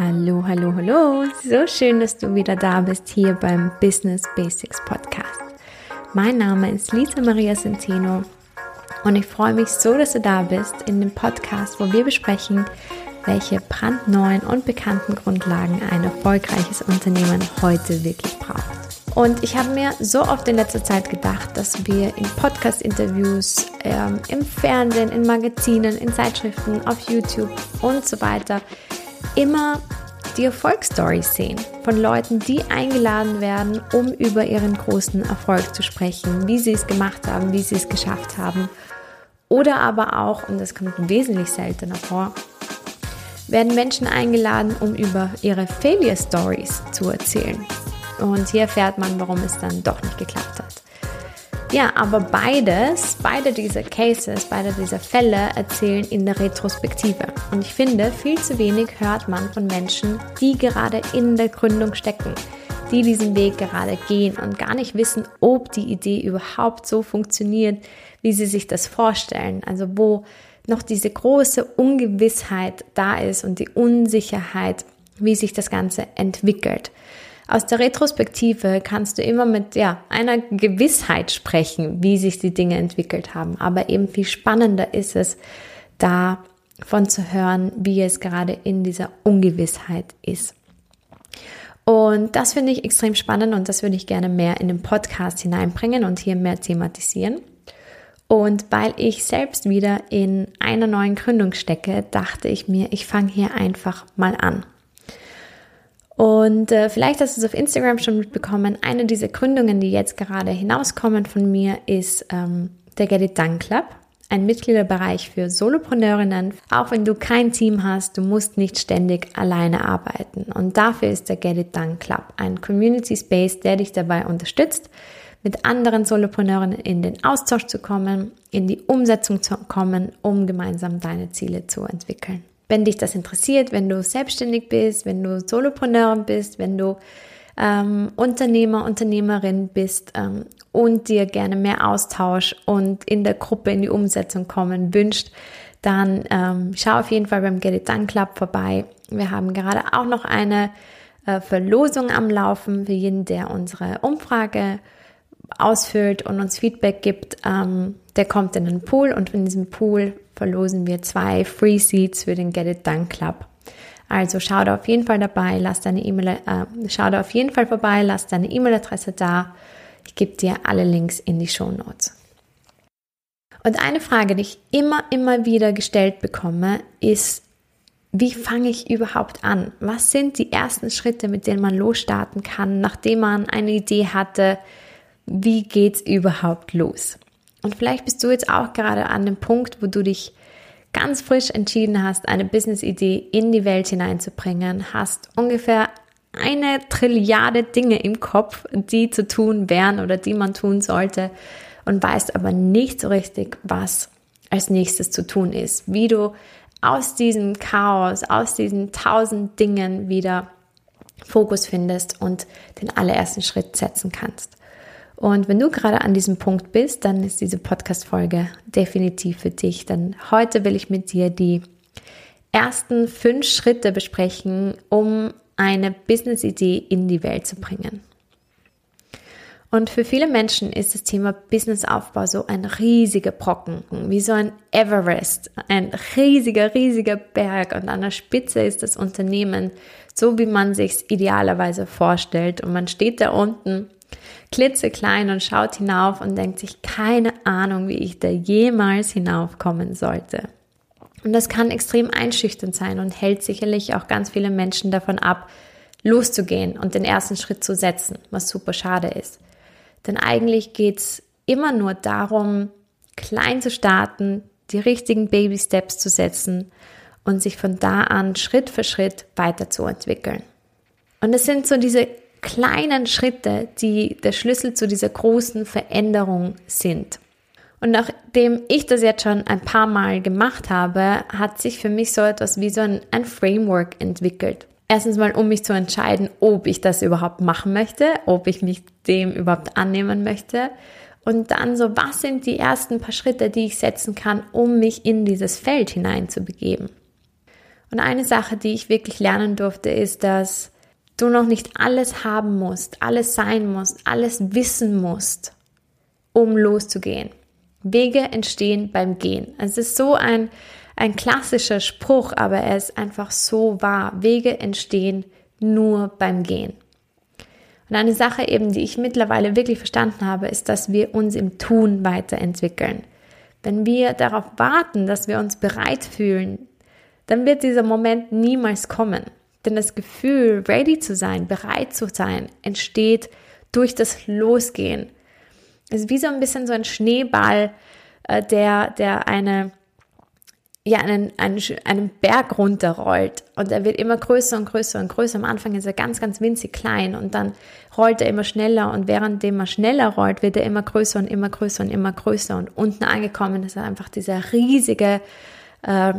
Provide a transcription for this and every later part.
Hallo, hallo, hallo. So schön, dass du wieder da bist hier beim Business Basics Podcast. Mein Name ist Lisa Maria Centeno und ich freue mich so, dass du da bist in dem Podcast, wo wir besprechen, welche brandneuen und bekannten Grundlagen ein erfolgreiches Unternehmen heute wirklich braucht. Und ich habe mir so oft in letzter Zeit gedacht, dass wir in Podcast-Interviews, ähm, im Fernsehen, in Magazinen, in Zeitschriften, auf YouTube und so weiter immer die Erfolgsstories sehen von Leuten, die eingeladen werden, um über ihren großen Erfolg zu sprechen, wie sie es gemacht haben, wie sie es geschafft haben. Oder aber auch, und das kommt wesentlich seltener vor, werden Menschen eingeladen, um über ihre Failure Stories zu erzählen. Und hier erfährt man, warum es dann doch nicht geklappt hat. Ja, aber beides, beide diese Cases, beide diese Fälle erzählen in der Retrospektive. Und ich finde, viel zu wenig hört man von Menschen, die gerade in der Gründung stecken, die diesen Weg gerade gehen und gar nicht wissen, ob die Idee überhaupt so funktioniert, wie sie sich das vorstellen. Also wo noch diese große Ungewissheit da ist und die Unsicherheit, wie sich das Ganze entwickelt. Aus der Retrospektive kannst du immer mit ja, einer Gewissheit sprechen, wie sich die Dinge entwickelt haben. Aber eben viel spannender ist es, davon zu hören, wie es gerade in dieser Ungewissheit ist. Und das finde ich extrem spannend und das würde ich gerne mehr in den Podcast hineinbringen und hier mehr thematisieren. Und weil ich selbst wieder in einer neuen Gründung stecke, dachte ich mir, ich fange hier einfach mal an. Und äh, vielleicht hast du es auf Instagram schon mitbekommen. Eine dieser Gründungen, die jetzt gerade hinauskommen von mir, ist ähm, der Get It Done Club. Ein Mitgliederbereich für Solopreneurinnen. Auch wenn du kein Team hast, du musst nicht ständig alleine arbeiten. Und dafür ist der Get It Done Club ein Community Space, der dich dabei unterstützt, mit anderen Solopreneurinnen in den Austausch zu kommen, in die Umsetzung zu kommen, um gemeinsam deine Ziele zu entwickeln. Wenn dich das interessiert, wenn du selbstständig bist, wenn du Solopreneurin bist, wenn du ähm, Unternehmer, Unternehmerin bist ähm, und dir gerne mehr Austausch und in der Gruppe in die Umsetzung kommen wünscht, dann ähm, schau auf jeden Fall beim Get It Done Club vorbei. Wir haben gerade auch noch eine äh, Verlosung am Laufen für jeden, der unsere Umfrage ausfüllt und uns Feedback gibt, ähm, der kommt in den Pool und in diesem Pool verlosen wir zwei Free Seats für den Get It Done Club. Also schau da auf jeden Fall dabei, lass deine E-Mail, äh, schau da auf jeden Fall vorbei, lass deine E-Mail-Adresse da. Ich gebe dir alle Links in die Show Notes. Und eine Frage, die ich immer, immer wieder gestellt bekomme, ist, wie fange ich überhaupt an? Was sind die ersten Schritte, mit denen man losstarten kann, nachdem man eine Idee hatte, wie geht's überhaupt los? Und vielleicht bist du jetzt auch gerade an dem Punkt, wo du dich ganz frisch entschieden hast, eine Business-Idee in die Welt hineinzubringen, hast ungefähr eine Trilliarde Dinge im Kopf, die zu tun wären oder die man tun sollte und weißt aber nicht so richtig, was als nächstes zu tun ist, wie du aus diesem Chaos, aus diesen tausend Dingen wieder Fokus findest und den allerersten Schritt setzen kannst. Und wenn du gerade an diesem Punkt bist, dann ist diese Podcast-Folge definitiv für dich. Denn heute will ich mit dir die ersten fünf Schritte besprechen, um eine Business-Idee in die Welt zu bringen. Und für viele Menschen ist das Thema Businessaufbau so ein riesiger Brocken, wie so ein Everest, ein riesiger, riesiger Berg. Und an der Spitze ist das Unternehmen so, wie man sich idealerweise vorstellt. Und man steht da unten klitzeklein und schaut hinauf und denkt sich keine Ahnung, wie ich da jemals hinaufkommen sollte. Und das kann extrem einschüchternd sein und hält sicherlich auch ganz viele Menschen davon ab, loszugehen und den ersten Schritt zu setzen, was super schade ist. Denn eigentlich geht es immer nur darum, klein zu starten, die richtigen Baby Steps zu setzen und sich von da an Schritt für Schritt weiterzuentwickeln. Und es sind so diese kleinen Schritte, die der Schlüssel zu dieser großen Veränderung sind. Und nachdem ich das jetzt schon ein paar Mal gemacht habe, hat sich für mich so etwas wie so ein, ein Framework entwickelt. Erstens mal, um mich zu entscheiden, ob ich das überhaupt machen möchte, ob ich mich dem überhaupt annehmen möchte. Und dann so, was sind die ersten paar Schritte, die ich setzen kann, um mich in dieses Feld hineinzubegeben? Und eine Sache, die ich wirklich lernen durfte, ist, dass du noch nicht alles haben musst, alles sein musst, alles wissen musst, um loszugehen. Wege entstehen beim Gehen. Es ist so ein, ein klassischer Spruch, aber er ist einfach so wahr. Wege entstehen nur beim Gehen. Und eine Sache eben, die ich mittlerweile wirklich verstanden habe, ist, dass wir uns im Tun weiterentwickeln. Wenn wir darauf warten, dass wir uns bereit fühlen, dann wird dieser Moment niemals kommen. Denn das Gefühl, ready zu sein, bereit zu sein, entsteht durch das Losgehen. Es ist wie so ein bisschen so ein Schneeball, äh, der, der eine, ja, einen, einen, einen Berg runterrollt und er wird immer größer und größer und größer. Am Anfang ist er ganz, ganz winzig klein und dann rollt er immer schneller und währenddem er schneller rollt, wird er immer größer und immer größer und immer größer und unten angekommen ist er einfach dieser riesige äh,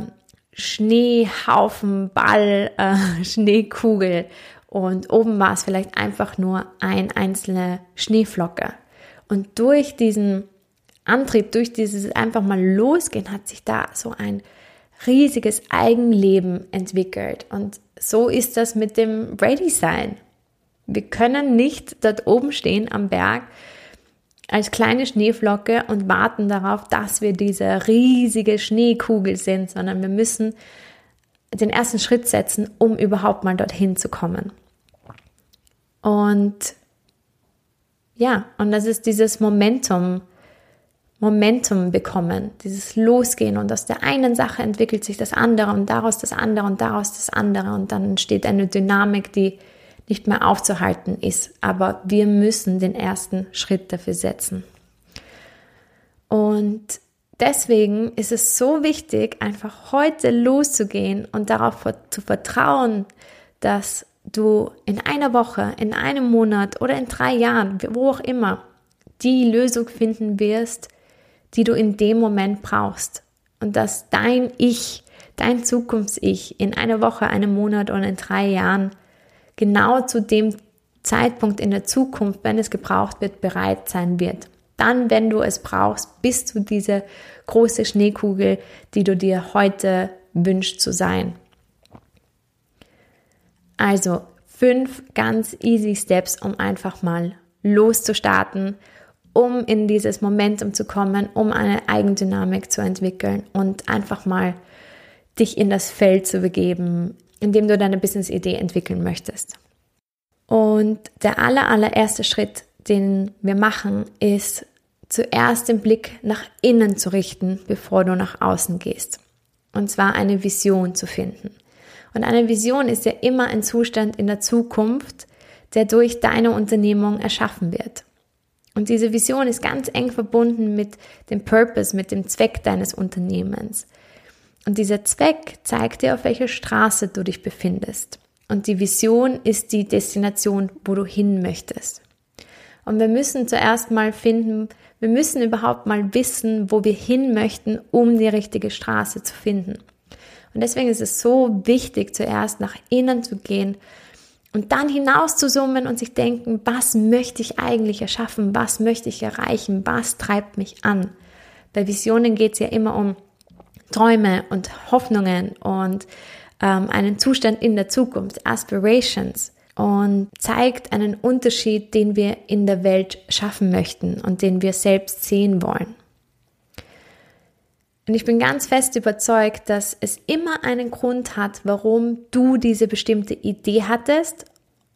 Schneehaufen, Ball, äh, Schneekugel und oben war es vielleicht einfach nur ein einzelne Schneeflocke. Und durch diesen Antrieb, durch dieses einfach mal losgehen, hat sich da so ein riesiges Eigenleben entwickelt. Und so ist das mit dem Ready Sein. Wir können nicht dort oben stehen am Berg als kleine Schneeflocke und warten darauf, dass wir diese riesige Schneekugel sind, sondern wir müssen den ersten Schritt setzen, um überhaupt mal dorthin zu kommen. Und ja, und das ist dieses Momentum, Momentum bekommen, dieses Losgehen und aus der einen Sache entwickelt sich das andere und daraus das andere und daraus das andere und dann entsteht eine Dynamik, die nicht mehr aufzuhalten ist. Aber wir müssen den ersten Schritt dafür setzen. Und deswegen ist es so wichtig, einfach heute loszugehen und darauf zu vertrauen, dass du in einer Woche, in einem Monat oder in drei Jahren, wo auch immer, die Lösung finden wirst, die du in dem Moment brauchst. Und dass dein Ich, dein Zukunfts-Ich in einer Woche, einem Monat oder in drei Jahren genau zu dem Zeitpunkt in der Zukunft, wenn es gebraucht wird, bereit sein wird. Dann, wenn du es brauchst, bist du diese große Schneekugel, die du dir heute wünschst zu sein. Also fünf ganz easy Steps, um einfach mal loszustarten um in dieses Momentum zu kommen, um eine Eigendynamik zu entwickeln und einfach mal dich in das Feld zu begeben, in dem du deine Business-Idee entwickeln möchtest. Und der aller, allererste Schritt, den wir machen, ist zuerst den Blick nach innen zu richten, bevor du nach außen gehst. Und zwar eine Vision zu finden. Und eine Vision ist ja immer ein Zustand in der Zukunft, der durch deine Unternehmung erschaffen wird. Und diese Vision ist ganz eng verbunden mit dem Purpose, mit dem Zweck deines Unternehmens. Und dieser Zweck zeigt dir, auf welcher Straße du dich befindest. Und die Vision ist die Destination, wo du hin möchtest. Und wir müssen zuerst mal finden, wir müssen überhaupt mal wissen, wo wir hin möchten, um die richtige Straße zu finden. Und deswegen ist es so wichtig, zuerst nach innen zu gehen und dann hinaus zu summen und sich denken, was möchte ich eigentlich erschaffen, was möchte ich erreichen, was treibt mich an. Bei Visionen geht es ja immer um Träume und Hoffnungen und ähm, einen Zustand in der Zukunft, Aspirations und zeigt einen Unterschied, den wir in der Welt schaffen möchten und den wir selbst sehen wollen. Und ich bin ganz fest überzeugt, dass es immer einen Grund hat, warum du diese bestimmte Idee hattest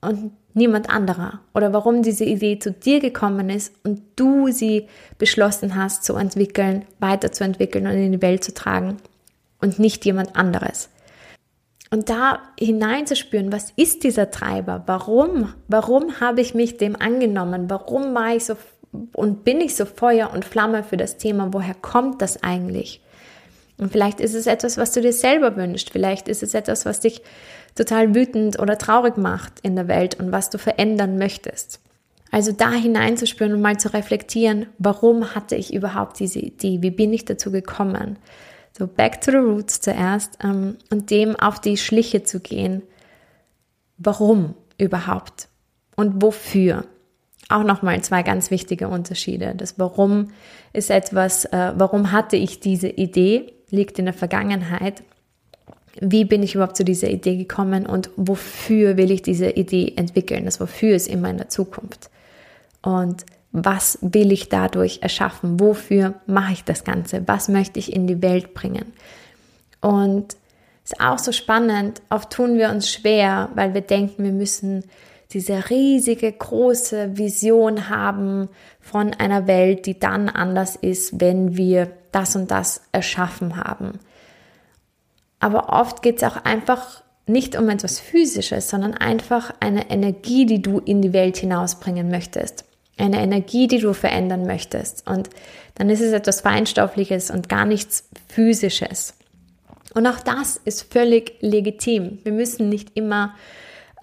und niemand anderer. Oder warum diese Idee zu dir gekommen ist und du sie beschlossen hast zu entwickeln, weiterzuentwickeln und in die Welt zu tragen und nicht jemand anderes. Und da hineinzuspüren, was ist dieser Treiber? Warum? Warum habe ich mich dem angenommen? Warum war ich so und bin ich so Feuer und Flamme für das Thema? Woher kommt das eigentlich? Und vielleicht ist es etwas, was du dir selber wünschst. Vielleicht ist es etwas, was dich total wütend oder traurig macht in der Welt und was du verändern möchtest. Also da hineinzuspüren und mal zu reflektieren, warum hatte ich überhaupt diese Idee? Wie bin ich dazu gekommen? So back to the roots zuerst ähm, und dem auf die Schliche zu gehen. Warum überhaupt? Und wofür? Auch nochmal zwei ganz wichtige Unterschiede. Das Warum ist etwas, äh, warum hatte ich diese Idee, liegt in der Vergangenheit. wie bin ich überhaupt zu dieser Idee gekommen und wofür will ich diese Idee entwickeln, das wofür ist in meiner Zukunft. Und was will ich dadurch erschaffen? Wofür mache ich das Ganze? Was möchte ich in die Welt bringen? Und ist auch so spannend, oft tun wir uns schwer, weil wir denken, wir müssen diese riesige, große Vision haben von einer Welt, die dann anders ist, wenn wir das und das erschaffen haben. Aber oft geht es auch einfach nicht um etwas Physisches, sondern einfach eine Energie, die du in die Welt hinausbringen möchtest eine Energie, die du verändern möchtest. Und dann ist es etwas Feinstoffliches und gar nichts Physisches. Und auch das ist völlig legitim. Wir müssen nicht immer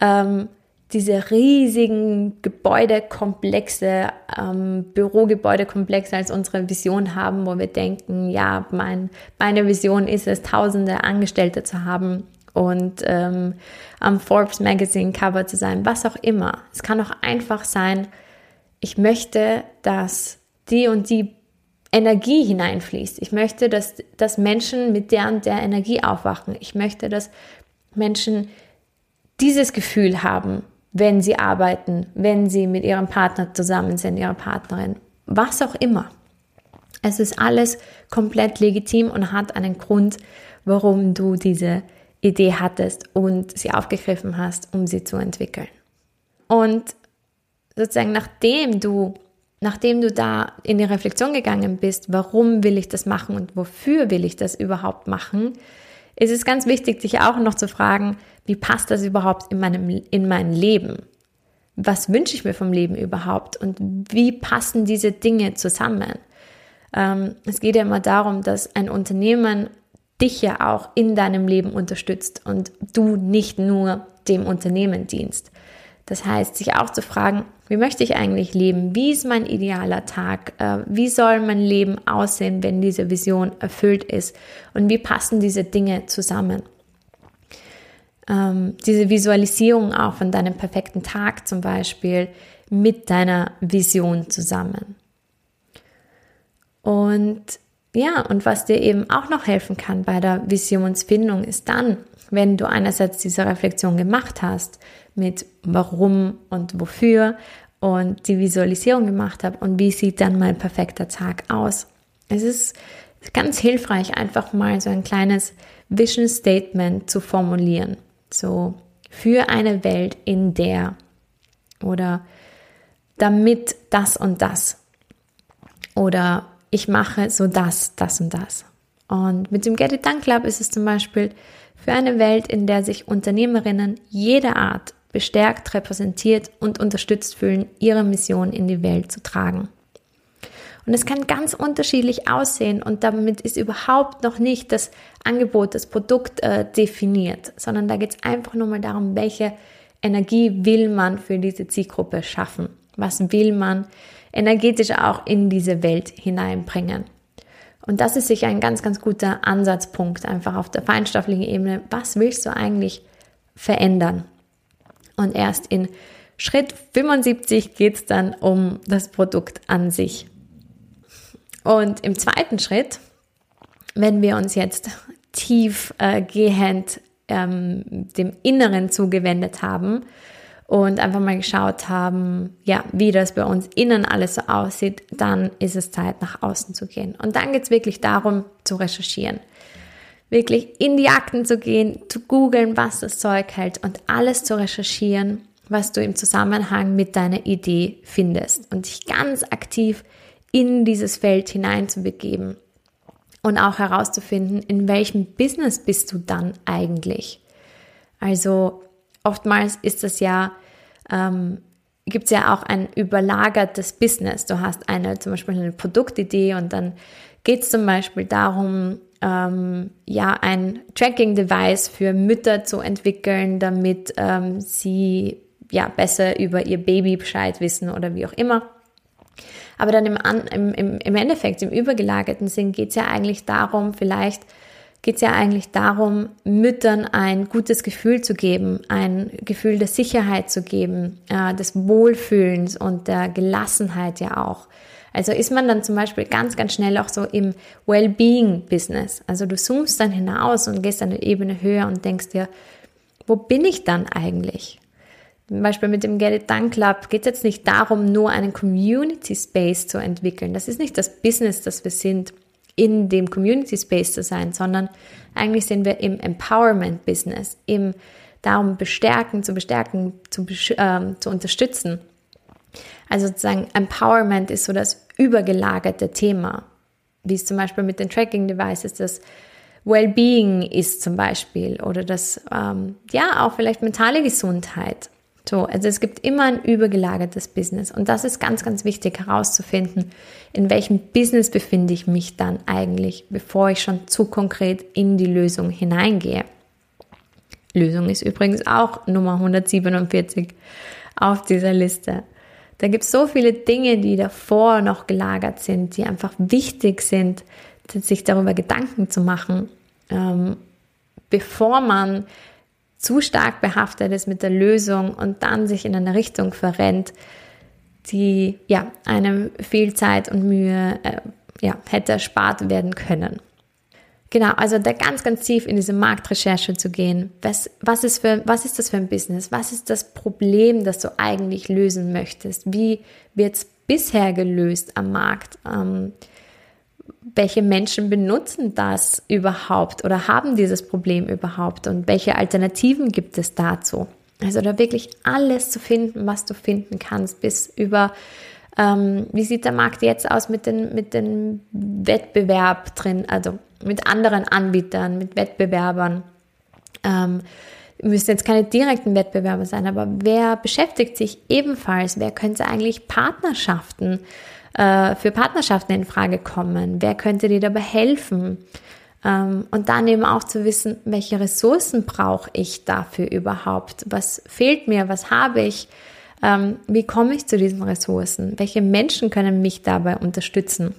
ähm, diese riesigen Gebäudekomplexe, ähm, Bürogebäudekomplexe als unsere Vision haben, wo wir denken, ja, mein, meine Vision ist es, tausende Angestellte zu haben und ähm, am Forbes Magazine Cover zu sein, was auch immer. Es kann auch einfach sein, ich möchte, dass die und die Energie hineinfließt. Ich möchte, dass, dass Menschen mit der und der Energie aufwachen. Ich möchte, dass Menschen dieses Gefühl haben, wenn sie arbeiten, wenn sie mit ihrem Partner zusammen sind, ihrer Partnerin, was auch immer. Es ist alles komplett legitim und hat einen Grund, warum du diese Idee hattest und sie aufgegriffen hast, um sie zu entwickeln. Und sozusagen nachdem du, nachdem du da in die Reflexion gegangen bist, warum will ich das machen und wofür will ich das überhaupt machen, ist es ganz wichtig, dich auch noch zu fragen, wie passt das überhaupt in meinem, in mein Leben? Was wünsche ich mir vom Leben überhaupt? Und wie passen diese Dinge zusammen? Ähm, es geht ja immer darum, dass ein Unternehmen dich ja auch in deinem Leben unterstützt und du nicht nur dem Unternehmen dienst. Das heißt, sich auch zu fragen, wie möchte ich eigentlich leben? Wie ist mein idealer Tag? Äh, wie soll mein Leben aussehen, wenn diese Vision erfüllt ist? Und wie passen diese Dinge zusammen? Ähm, diese Visualisierung auch von deinem perfekten Tag zum Beispiel mit deiner Vision zusammen. Und ja, und was dir eben auch noch helfen kann bei der Visionsfindung ist dann, wenn du einerseits diese Reflexion gemacht hast mit warum und wofür und die Visualisierung gemacht habe und wie sieht dann mein perfekter Tag aus. Es ist ganz hilfreich, einfach mal so ein kleines Vision Statement zu formulieren. So für eine Welt, in der oder damit das und das oder ich mache so das, das und das. Und mit dem Get It Done Club ist es zum Beispiel für eine Welt, in der sich Unternehmerinnen jeder Art bestärkt, repräsentiert und unterstützt fühlen, ihre Mission in die Welt zu tragen. Und es kann ganz unterschiedlich aussehen und damit ist überhaupt noch nicht das Angebot, das Produkt äh, definiert, sondern da geht es einfach nur mal darum, welche Energie will man für diese Zielgruppe schaffen? Was will man energetisch auch in diese Welt hineinbringen? Und das ist sicher ein ganz, ganz guter Ansatzpunkt, einfach auf der feinstofflichen Ebene. Was willst du eigentlich verändern? Und erst in Schritt 75 geht es dann um das Produkt an sich. Und im zweiten Schritt, wenn wir uns jetzt tiefgehend äh, ähm, dem Inneren zugewendet haben und einfach mal geschaut haben, ja, wie das bei uns innen alles so aussieht, dann ist es Zeit, nach außen zu gehen. Und dann geht es wirklich darum, zu recherchieren wirklich in die Akten zu gehen, zu googeln, was das Zeug hält und alles zu recherchieren, was du im Zusammenhang mit deiner Idee findest und dich ganz aktiv in dieses Feld hineinzubegeben und auch herauszufinden, in welchem Business bist du dann eigentlich. Also oftmals ist das ja, ähm, gibt es ja auch ein überlagertes Business. Du hast eine zum Beispiel eine Produktidee und dann geht es zum Beispiel darum, ähm, ja, ein Tracking-Device für Mütter zu entwickeln, damit ähm, sie ja besser über ihr Baby Bescheid wissen oder wie auch immer. Aber dann im, im, im Endeffekt, im übergelagerten Sinn, geht es ja eigentlich darum, vielleicht geht es ja eigentlich darum, Müttern ein gutes Gefühl zu geben, ein Gefühl der Sicherheit zu geben, äh, des Wohlfühlens und der Gelassenheit ja auch. Also ist man dann zum Beispiel ganz, ganz schnell auch so im Wellbeing-Business. Also du zoomst dann hinaus und gehst eine Ebene höher und denkst dir, wo bin ich dann eigentlich? Zum Beispiel mit dem Get It Done Club geht es jetzt nicht darum, nur einen Community Space zu entwickeln. Das ist nicht das Business, das wir sind, in dem Community Space zu sein, sondern eigentlich sind wir im Empowerment Business, im darum bestärken, zu bestärken, zu, äh, zu unterstützen. Also sozusagen Empowerment ist so das übergelagerte Thema, wie es zum Beispiel mit den Tracking Devices das Wellbeing ist zum Beispiel oder das, ähm, ja, auch vielleicht mentale Gesundheit. So, also es gibt immer ein übergelagertes Business und das ist ganz, ganz wichtig herauszufinden, in welchem Business befinde ich mich dann eigentlich, bevor ich schon zu konkret in die Lösung hineingehe. Lösung ist übrigens auch Nummer 147 auf dieser Liste. Da gibt es so viele Dinge, die davor noch gelagert sind, die einfach wichtig sind, sich darüber Gedanken zu machen, ähm, bevor man zu stark behaftet ist mit der Lösung und dann sich in eine Richtung verrennt, die ja einem viel Zeit und Mühe äh, ja, hätte erspart werden können. Genau, also da ganz, ganz tief in diese Marktrecherche zu gehen. Was, was, ist für, was ist das für ein Business? Was ist das Problem, das du eigentlich lösen möchtest? Wie wird es bisher gelöst am Markt? Ähm, welche Menschen benutzen das überhaupt oder haben dieses Problem überhaupt? Und welche Alternativen gibt es dazu? Also da wirklich alles zu finden, was du finden kannst, bis über ähm, wie sieht der Markt jetzt aus mit dem mit den Wettbewerb drin, also mit anderen Anbietern, mit Wettbewerbern. Ähm, müssen jetzt keine direkten Wettbewerber sein, aber wer beschäftigt sich ebenfalls? Wer könnte eigentlich Partnerschaften äh, für Partnerschaften in Frage kommen? Wer könnte dir dabei helfen? Ähm, und dann eben auch zu wissen, welche Ressourcen brauche ich dafür überhaupt? Was fehlt mir? Was habe ich? Ähm, wie komme ich zu diesen Ressourcen? Welche Menschen können mich dabei unterstützen?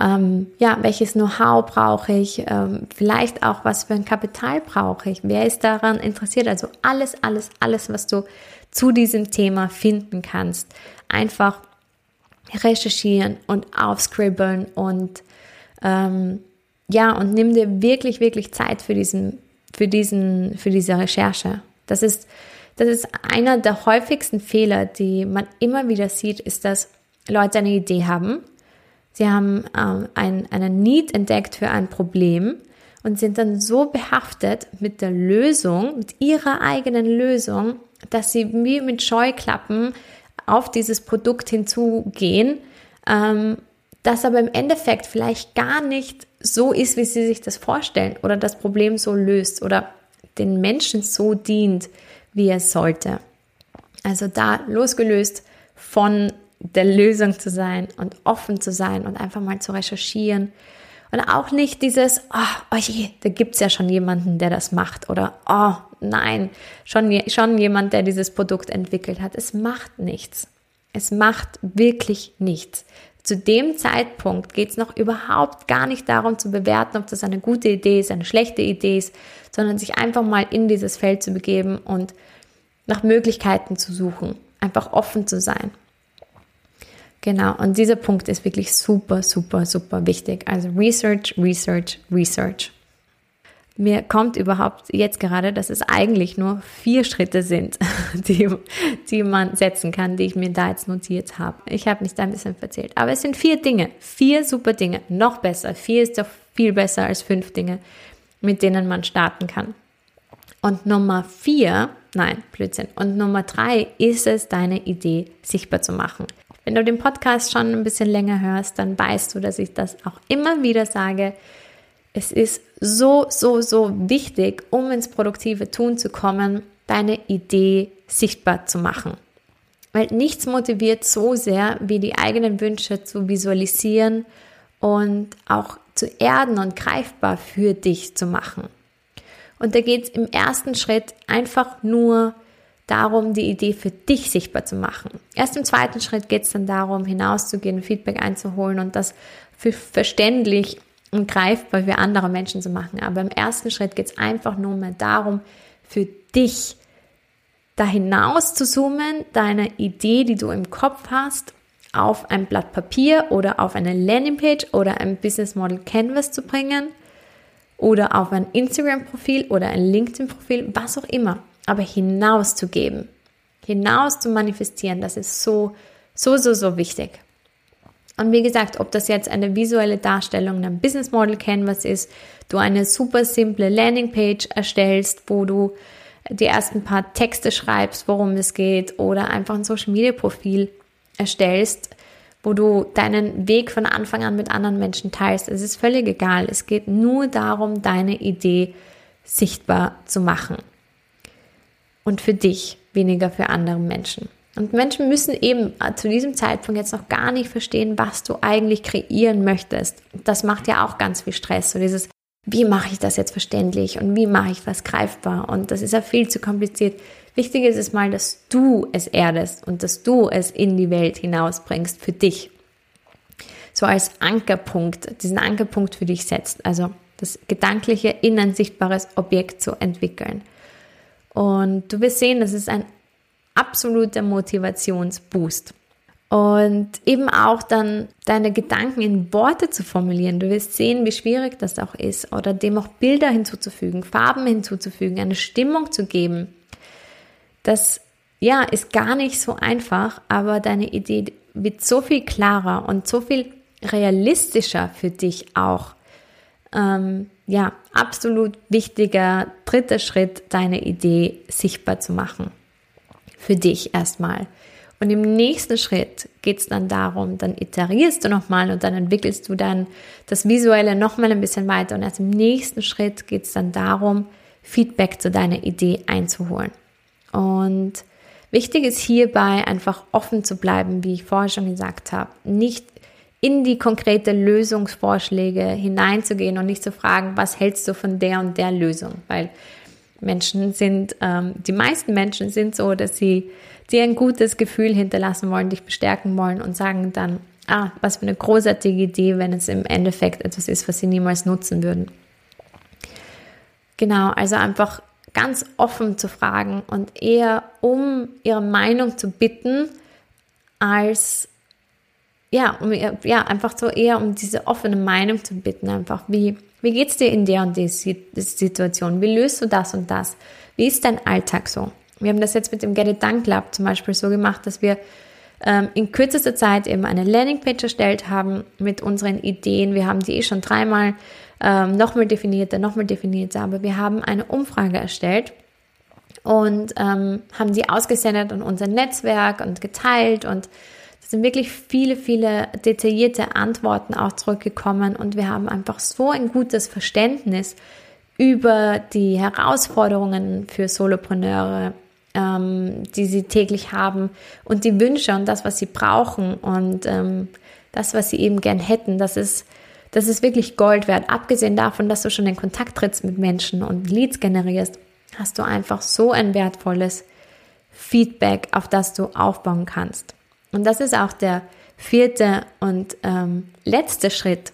Ähm, ja, welches Know-how brauche ich? Ähm, vielleicht auch, was für ein Kapital brauche ich? Wer ist daran interessiert? Also alles, alles, alles, was du zu diesem Thema finden kannst. Einfach recherchieren und aufscribbeln und ähm, ja, und nimm dir wirklich, wirklich Zeit für diesen, für diesen, für diese Recherche. Das ist, das ist einer der häufigsten Fehler, die man immer wieder sieht, ist, dass Leute eine Idee haben Sie haben ähm, ein, einen Need entdeckt für ein Problem und sind dann so behaftet mit der Lösung, mit ihrer eigenen Lösung, dass sie wie mit Scheuklappen auf dieses Produkt hinzugehen, ähm, das aber im Endeffekt vielleicht gar nicht so ist, wie sie sich das vorstellen oder das Problem so löst oder den Menschen so dient, wie es sollte. Also da losgelöst von der Lösung zu sein und offen zu sein und einfach mal zu recherchieren. Und auch nicht dieses, oh, oh je, da gibt's ja schon jemanden, der das macht. Oder, oh nein, schon, schon jemand, der dieses Produkt entwickelt hat. Es macht nichts. Es macht wirklich nichts. Zu dem Zeitpunkt geht's noch überhaupt gar nicht darum zu bewerten, ob das eine gute Idee ist, eine schlechte Idee ist, sondern sich einfach mal in dieses Feld zu begeben und nach Möglichkeiten zu suchen, einfach offen zu sein. Genau, und dieser Punkt ist wirklich super, super, super wichtig. Also Research, Research, Research. Mir kommt überhaupt jetzt gerade, dass es eigentlich nur vier Schritte sind, die, die man setzen kann, die ich mir da jetzt notiert habe. Ich habe mich da ein bisschen verzählt. Aber es sind vier Dinge, vier super Dinge, noch besser. Vier ist doch viel besser als fünf Dinge, mit denen man starten kann. Und Nummer vier, nein, Blödsinn. Und Nummer drei ist es, deine Idee sichtbar zu machen. Wenn du den Podcast schon ein bisschen länger hörst, dann weißt du, dass ich das auch immer wieder sage. Es ist so, so, so wichtig, um ins produktive Tun zu kommen, deine Idee sichtbar zu machen. Weil nichts motiviert so sehr, wie die eigenen Wünsche zu visualisieren und auch zu erden und greifbar für dich zu machen. Und da geht es im ersten Schritt einfach nur darum, die Idee für dich sichtbar zu machen. Erst im zweiten Schritt geht es dann darum, hinauszugehen, Feedback einzuholen und das für verständlich und greifbar für andere Menschen zu machen. Aber im ersten Schritt geht es einfach nur mehr darum, für dich da hinaus zu zoomen, deine Idee, die du im Kopf hast, auf ein Blatt Papier oder auf eine Landingpage oder ein Business Model Canvas zu bringen oder auf ein Instagram-Profil oder ein LinkedIn-Profil, was auch immer, aber hinauszugeben, hinaus zu manifestieren, das ist so, so, so, so wichtig. Und wie gesagt, ob das jetzt eine visuelle Darstellung ein Business Model Canvas ist, du eine super simple Landingpage erstellst, wo du die ersten paar Texte schreibst, worum es geht, oder einfach ein Social Media Profil erstellst, wo du deinen Weg von Anfang an mit anderen Menschen teilst. Es ist völlig egal. Es geht nur darum, deine Idee sichtbar zu machen. Und für dich, weniger für andere Menschen. Und Menschen müssen eben zu diesem Zeitpunkt jetzt noch gar nicht verstehen, was du eigentlich kreieren möchtest. Das macht ja auch ganz viel Stress. So dieses, wie mache ich das jetzt verständlich und wie mache ich das greifbar? Und das ist ja viel zu kompliziert. Wichtig ist es mal, dass du es erdest und dass du es in die Welt hinausbringst für dich. So als Ankerpunkt, diesen Ankerpunkt für dich setzt. Also das gedankliche in ein sichtbares Objekt zu entwickeln. Und du wirst sehen, das ist ein absoluter Motivationsboost. Und eben auch dann deine Gedanken in Worte zu formulieren. Du wirst sehen, wie schwierig das auch ist. Oder dem auch Bilder hinzuzufügen, Farben hinzuzufügen, eine Stimmung zu geben. Das ja, ist gar nicht so einfach, aber deine Idee wird so viel klarer und so viel realistischer für dich auch. Ähm, ja, absolut wichtiger dritter Schritt, deine Idee sichtbar zu machen. Für dich erstmal. Und im nächsten Schritt geht es dann darum, dann iterierst du nochmal und dann entwickelst du dann das Visuelle nochmal ein bisschen weiter. Und erst im nächsten Schritt geht es dann darum, Feedback zu deiner Idee einzuholen. Und wichtig ist hierbei einfach offen zu bleiben, wie ich vorher schon gesagt habe. Nicht in die konkrete Lösungsvorschläge hineinzugehen und nicht zu fragen, was hältst du von der und der Lösung? Weil Menschen sind, ähm, die meisten Menschen sind so, dass sie dir ein gutes Gefühl hinterlassen wollen, dich bestärken wollen und sagen dann, ah, was für eine großartige Idee, wenn es im Endeffekt etwas ist, was sie niemals nutzen würden. Genau, also einfach ganz offen zu fragen und eher um ihre Meinung zu bitten, als ja, um ja, einfach so eher um diese offene Meinung zu bitten, einfach wie, wie geht's dir in der und der Situation? Wie löst du das und das? Wie ist dein Alltag so? Wir haben das jetzt mit dem Get It Done Club zum Beispiel so gemacht, dass wir ähm, in kürzester Zeit eben eine Landingpage erstellt haben mit unseren Ideen. Wir haben die eh schon dreimal ähm, nochmal definierter, nochmal definierter, aber wir haben eine Umfrage erstellt und ähm, haben die ausgesendet an unser Netzwerk und geteilt und es sind wirklich viele, viele detaillierte Antworten auch zurückgekommen und wir haben einfach so ein gutes Verständnis über die Herausforderungen für Solopreneure, ähm, die sie täglich haben und die Wünsche und das, was sie brauchen und ähm, das, was sie eben gern hätten. Das ist das ist wirklich Gold wert. Abgesehen davon, dass du schon in Kontakt trittst mit Menschen und Leads generierst, hast du einfach so ein wertvolles Feedback, auf das du aufbauen kannst. Und das ist auch der vierte und ähm, letzte Schritt,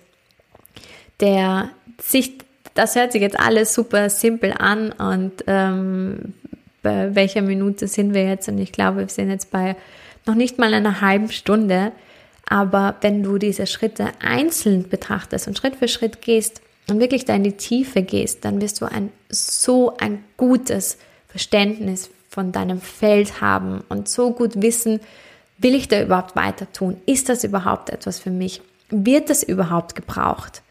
der sich, das hört sich jetzt alles super simpel an und ähm, bei welcher Minute sind wir jetzt? Und ich glaube, wir sind jetzt bei noch nicht mal einer halben Stunde. Aber wenn du diese Schritte einzeln betrachtest und Schritt für Schritt gehst und wirklich da in die Tiefe gehst, dann wirst du ein so ein gutes Verständnis von deinem Feld haben und so gut wissen, will ich da überhaupt weiter tun? Ist das überhaupt etwas für mich? Wird das überhaupt gebraucht?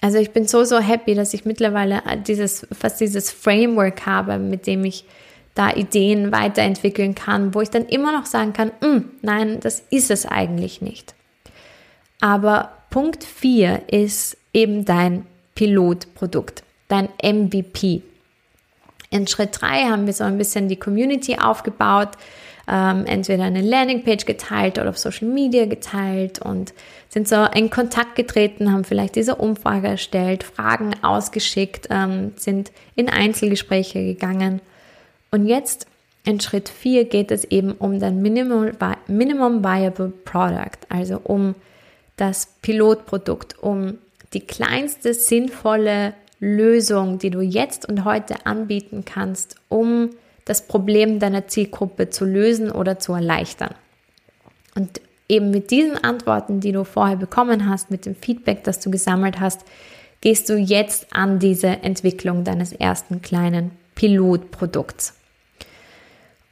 Also ich bin so, so happy, dass ich mittlerweile dieses, fast dieses Framework habe, mit dem ich da Ideen weiterentwickeln kann, wo ich dann immer noch sagen kann, hm, nein, das ist es eigentlich nicht. Aber Punkt 4 ist eben dein Pilotprodukt, dein MVP. In Schritt 3 haben wir so ein bisschen die Community aufgebaut, ähm, entweder eine Landingpage geteilt oder auf Social Media geteilt und sind so in Kontakt getreten, haben vielleicht diese Umfrage erstellt, Fragen ausgeschickt, ähm, sind in Einzelgespräche gegangen. Und jetzt in Schritt 4 geht es eben um dein Minimum, Minimum Viable Product, also um das Pilotprodukt, um die kleinste sinnvolle Lösung, die du jetzt und heute anbieten kannst, um das Problem deiner Zielgruppe zu lösen oder zu erleichtern. Und eben mit diesen Antworten, die du vorher bekommen hast, mit dem Feedback, das du gesammelt hast, gehst du jetzt an diese Entwicklung deines ersten kleinen Pilotprodukts.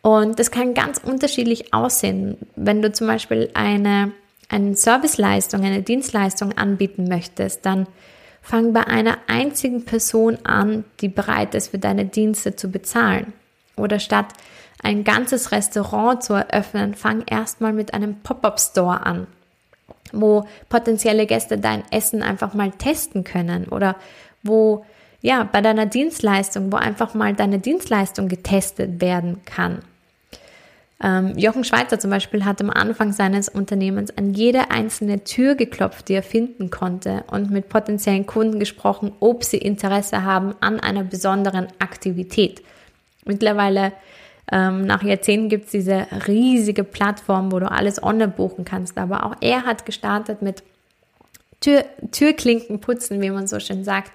Und das kann ganz unterschiedlich aussehen. Wenn du zum Beispiel eine, eine Serviceleistung, eine Dienstleistung anbieten möchtest, dann fang bei einer einzigen Person an, die bereit ist, für deine Dienste zu bezahlen. Oder statt ein ganzes Restaurant zu eröffnen, fang erstmal mit einem Pop-up-Store an, wo potenzielle Gäste dein Essen einfach mal testen können oder wo ja, bei deiner Dienstleistung, wo einfach mal deine Dienstleistung getestet werden kann. Ähm, Jochen Schweizer zum Beispiel hat am Anfang seines Unternehmens an jede einzelne Tür geklopft, die er finden konnte und mit potenziellen Kunden gesprochen, ob sie Interesse haben an einer besonderen Aktivität. Mittlerweile ähm, nach Jahrzehnten gibt es diese riesige Plattform, wo du alles online buchen kannst. Aber auch er hat gestartet mit Tür, Türklinken putzen, wie man so schön sagt,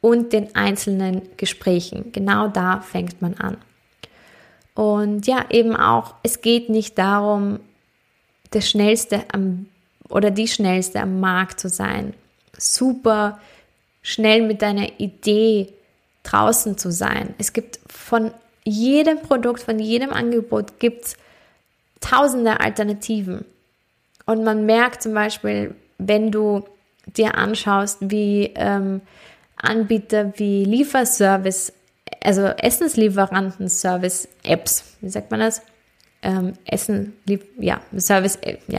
und den einzelnen Gesprächen. Genau da fängt man an. Und ja, eben auch, es geht nicht darum, der Schnellste am, oder die Schnellste am Markt zu sein. Super schnell mit deiner Idee draußen zu sein. Es gibt von jedem Produkt, von jedem Angebot gibt es tausende Alternativen. Und man merkt zum Beispiel, wenn du dir anschaust, wie ähm, Anbieter wie Lieferservice, also Essenslieferanten-Service-Apps, wie sagt man das? Ähm, Essen, ja, Service, äh, ja,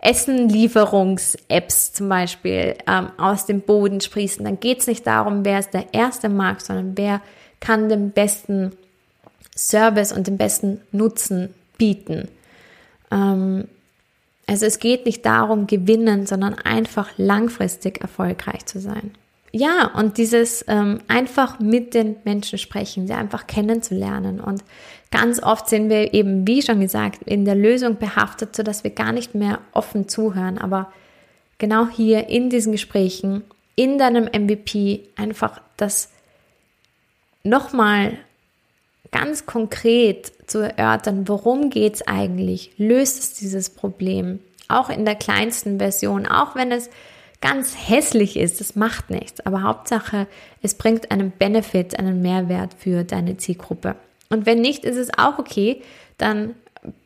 Essenlieferungs-Apps zum Beispiel ähm, aus dem Boden sprießen, dann geht es nicht darum, wer ist der erste Markt, sondern wer kann den besten Service und den besten Nutzen bieten. Ähm, also es geht nicht darum, gewinnen, sondern einfach langfristig erfolgreich zu sein. Ja, und dieses ähm, einfach mit den Menschen sprechen, sie einfach kennenzulernen. Und ganz oft sind wir eben, wie schon gesagt, in der Lösung behaftet, sodass wir gar nicht mehr offen zuhören. Aber genau hier in diesen Gesprächen, in deinem MVP, einfach das nochmal ganz konkret zu erörtern, worum geht es eigentlich, löst es dieses Problem, auch in der kleinsten Version, auch wenn es ganz hässlich ist, das macht nichts, aber Hauptsache, es bringt einen Benefit, einen Mehrwert für deine Zielgruppe. Und wenn nicht, ist es auch okay, dann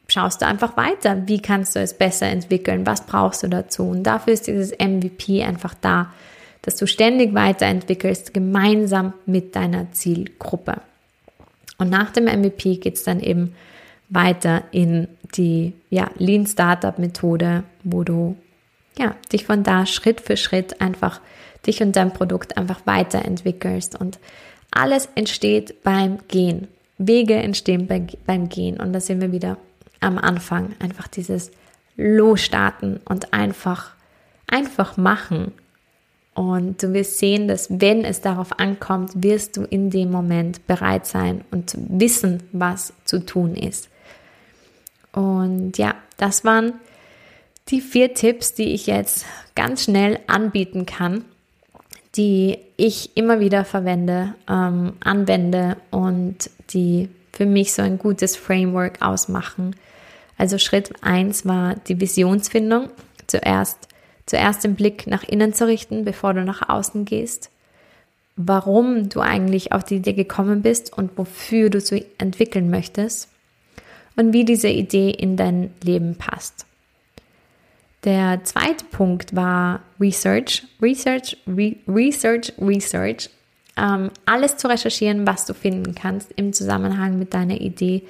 schaust du einfach weiter, wie kannst du es besser entwickeln, was brauchst du dazu. Und dafür ist dieses MVP einfach da, dass du ständig weiterentwickelst, gemeinsam mit deiner Zielgruppe. Und nach dem MVP geht es dann eben weiter in die ja, Lean Startup Methode, wo du ja, dich von da Schritt für Schritt einfach dich und dein Produkt einfach weiterentwickelst und alles entsteht beim Gehen. Wege entstehen bei, beim Gehen und da sind wir wieder am Anfang. Einfach dieses Losstarten und einfach, einfach machen und du wirst sehen, dass wenn es darauf ankommt, wirst du in dem Moment bereit sein und wissen, was zu tun ist. Und ja, das waren die vier Tipps, die ich jetzt ganz schnell anbieten kann, die ich immer wieder verwende, ähm, anwende und die für mich so ein gutes Framework ausmachen. Also Schritt eins war die Visionsfindung. Zuerst zuerst den Blick nach innen zu richten, bevor du nach außen gehst, warum du eigentlich auf die Idee gekommen bist und wofür du sie entwickeln möchtest und wie diese Idee in dein Leben passt. Der zweite Punkt war Research, Research, Re Research, Research. Ähm, alles zu recherchieren, was du finden kannst im Zusammenhang mit deiner Idee,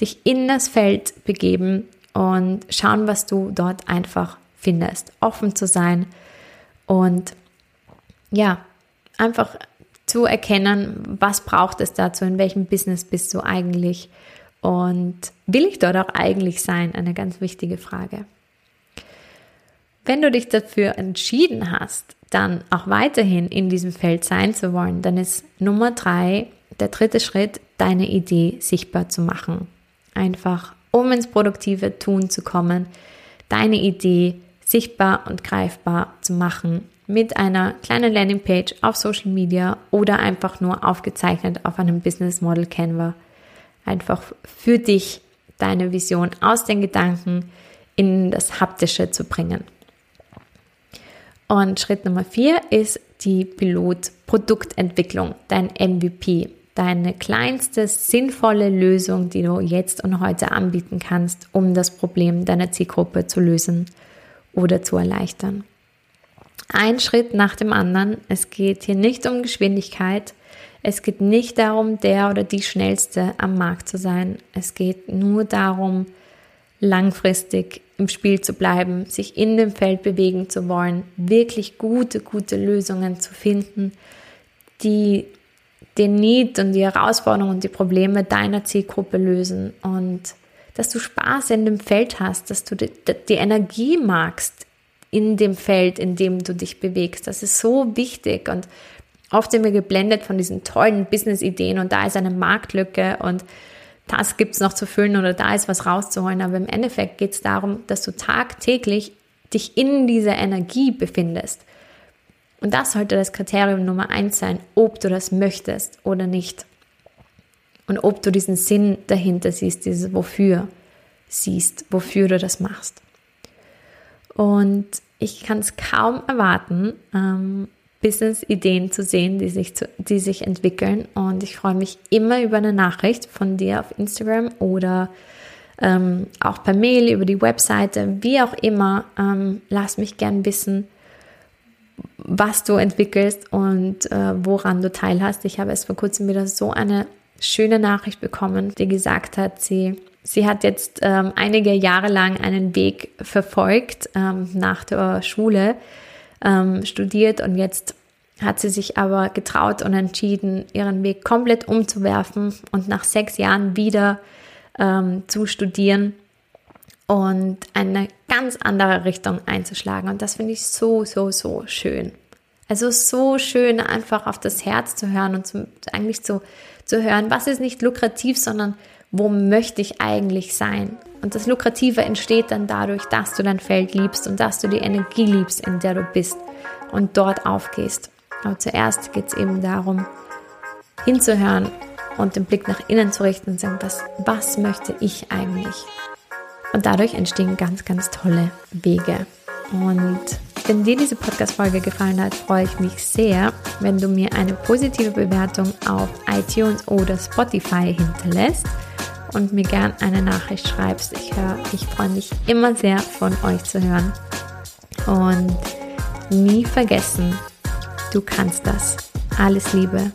dich in das Feld begeben und schauen, was du dort einfach findest, offen zu sein und ja, einfach zu erkennen, was braucht es dazu, in welchem Business bist du eigentlich und will ich dort auch eigentlich sein, eine ganz wichtige Frage. Wenn du dich dafür entschieden hast, dann auch weiterhin in diesem Feld sein zu wollen, dann ist Nummer drei, der dritte Schritt, deine Idee sichtbar zu machen. Einfach, um ins produktive Tun zu kommen, deine Idee sichtbar und greifbar zu machen mit einer kleinen Landingpage auf Social Media oder einfach nur aufgezeichnet auf einem Business Model Canva. Einfach für dich deine Vision aus den Gedanken in das Haptische zu bringen. Und Schritt Nummer vier ist die Pilotproduktentwicklung, dein MVP, deine kleinste sinnvolle Lösung, die du jetzt und heute anbieten kannst, um das Problem deiner Zielgruppe zu lösen oder zu erleichtern. Ein Schritt nach dem anderen. Es geht hier nicht um Geschwindigkeit. Es geht nicht darum, der oder die schnellste am Markt zu sein. Es geht nur darum, langfristig im Spiel zu bleiben, sich in dem Feld bewegen zu wollen, wirklich gute, gute Lösungen zu finden, die den Need und die Herausforderungen und die Probleme deiner Zielgruppe lösen und dass du Spaß in dem Feld hast, dass du die, die Energie magst in dem Feld, in dem du dich bewegst. Das ist so wichtig und oft sind wir geblendet von diesen tollen Business-Ideen und da ist eine Marktlücke und das gibt es noch zu füllen oder da ist was rauszuholen. Aber im Endeffekt geht es darum, dass du tagtäglich dich in dieser Energie befindest. Und das sollte das Kriterium Nummer eins sein, ob du das möchtest oder nicht. Und ob du diesen Sinn dahinter siehst, dieses Wofür siehst, wofür du das machst. Und ich kann es kaum erwarten, ähm, Business-Ideen zu sehen, die sich, zu, die sich entwickeln. Und ich freue mich immer über eine Nachricht von dir auf Instagram oder ähm, auch per Mail, über die Webseite, wie auch immer. Ähm, lass mich gern wissen, was du entwickelst und äh, woran du teilhast. Ich habe erst vor kurzem wieder so eine schöne Nachricht bekommen, die gesagt hat, sie, sie hat jetzt ähm, einige Jahre lang einen Weg verfolgt ähm, nach der Schule, ähm, studiert und jetzt hat sie sich aber getraut und entschieden, ihren Weg komplett umzuwerfen und nach sechs Jahren wieder ähm, zu studieren und eine ganz andere Richtung einzuschlagen. Und das finde ich so, so, so schön. Also so schön, einfach auf das Herz zu hören und zu, eigentlich zu, zu hören, was ist nicht lukrativ, sondern wo möchte ich eigentlich sein? Und das Lukrative entsteht dann dadurch, dass du dein Feld liebst und dass du die Energie liebst, in der du bist und dort aufgehst. Aber zuerst geht es eben darum, hinzuhören und den Blick nach innen zu richten und sagen, was, was möchte ich eigentlich? Und dadurch entstehen ganz, ganz tolle Wege. Und wenn dir diese Podcast-Folge gefallen hat, freue ich mich sehr, wenn du mir eine positive Bewertung auf iTunes oder Spotify hinterlässt und mir gern eine Nachricht schreibst. Ich höre, ich freue mich immer sehr von euch zu hören. Und nie vergessen, du kannst das. Alles Liebe.